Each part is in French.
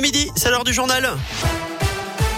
Midi, c'est l'heure du journal.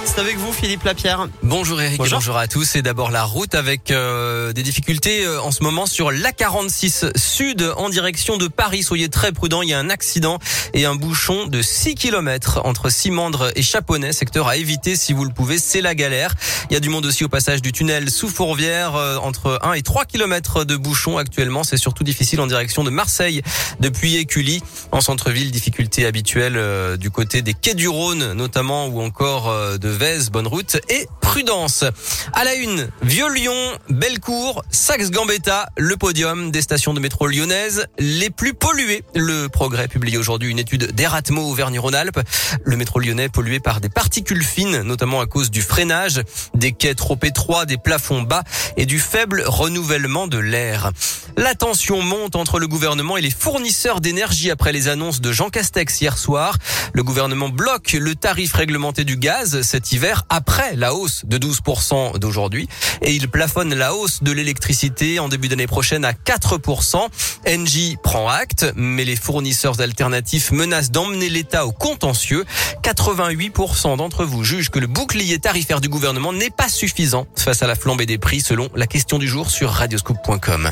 C'est avec vous Philippe Lapierre. Bonjour Eric Bonjour. et bonjour à tous. Et d'abord la route avec euh, des difficultés euh, en ce moment sur l'A46 Sud en direction de Paris. Soyez très prudents, il y a un accident et un bouchon de 6 km entre Simandre et Chaponnet, secteur à éviter si vous le pouvez, c'est la galère. Il y a du monde aussi au passage du tunnel sous Fourvière euh, entre 1 et 3 km de bouchon actuellement. C'est surtout difficile en direction de Marseille depuis Écully. En centre-ville, difficulté habituelle euh, du côté des quais du Rhône notamment ou encore euh, de Vèze, bonne route et prudence. À la une, Vieux-Lyon, Bellecour, Saxe-Gambetta, le podium des stations de métro lyonnaises les plus polluées. Le progrès publie aujourd'hui une étude d'Eratmo Auvergne-Rhône-Alpes. Le métro lyonnais pollué par des particules fines, notamment à cause du freinage, des quais trop étroits, des plafonds bas et du faible renouvellement de l'air. La tension monte entre le gouvernement et les fournisseurs d'énergie après les annonces de Jean Castex hier soir. Le gouvernement bloque le tarif réglementé du gaz cet hiver après la hausse de 12% d'aujourd'hui et il plafonne la hausse de l'électricité en début d'année prochaine à 4%. Engie prend acte, mais les fournisseurs alternatifs menacent d'emmener l'État au contentieux. 88% d'entre vous jugent que le bouclier tarifaire du gouvernement n'est pas suffisant face à la flambée des prix selon la question du jour sur radioscoop.com.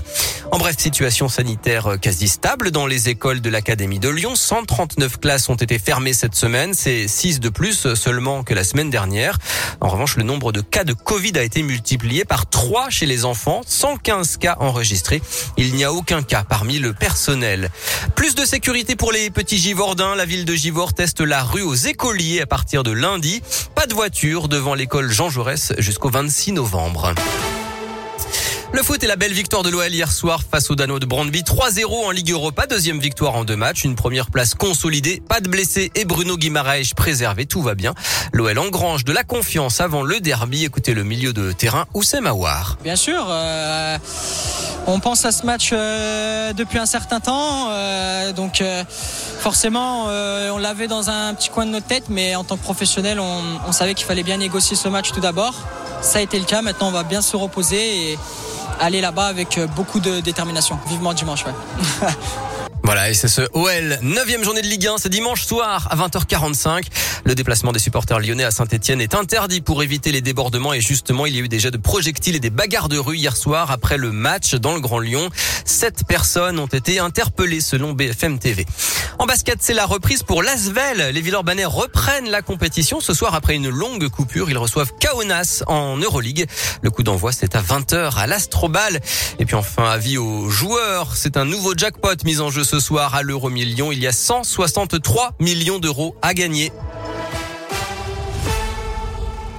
En bref, situation sanitaire quasi stable dans les écoles de l'Académie de Lyon. 139 classes ont été fermées cette semaine. C'est 6 de plus seulement que la semaine dernière. En revanche, le nombre de cas de Covid a été multiplié par 3 chez les enfants. 115 cas enregistrés. Il n'y a aucun cas parmi le personnel. Plus de sécurité pour les petits Givordins. La ville de Givors teste la rue aux écoliers à partir de lundi. Pas de voiture devant l'école Jean Jaurès jusqu'au 26 novembre. Le foot et la belle victoire de l'OL hier soir face aux Danois de Brandby. 3-0 en Ligue Europa. Deuxième victoire en deux matchs. Une première place consolidée. Pas de blessés et Bruno Guimaraes préservé. Tout va bien. L'OL engrange de la confiance avant le derby. Écoutez le milieu de terrain Oussem Aouar. Bien sûr, euh, on pense à ce match euh, depuis un certain temps, euh, donc forcément on l'avait dans un petit coin de notre tête, mais en tant que professionnel, on, on savait qu'il fallait bien négocier ce match tout d'abord. Ça a été le cas. Maintenant, on va bien se reposer et aller là-bas avec euh, beaucoup de détermination. Vivement dimanche, ouais. Voilà, et c'est ce OL, 9 journée de Ligue 1, c'est dimanche soir à 20h45. Le déplacement des supporters lyonnais à Saint-Etienne est interdit pour éviter les débordements et justement, il y a eu jets de projectiles et des bagarres de rue hier soir après le match dans le Grand Lyon. Sept personnes ont été interpellées selon BFM TV. En basket, c'est la reprise pour l'Asvel. Les Villeurbanais reprennent la compétition ce soir après une longue coupure. Ils reçoivent Kaunas en Euroleague. Le coup d'envoi, c'est à 20h à l'Astrobal. Et puis enfin, avis aux joueurs, c'est un nouveau jackpot mis en jeu ce soir à l'euro million. Il y a 163 millions d'euros à gagner.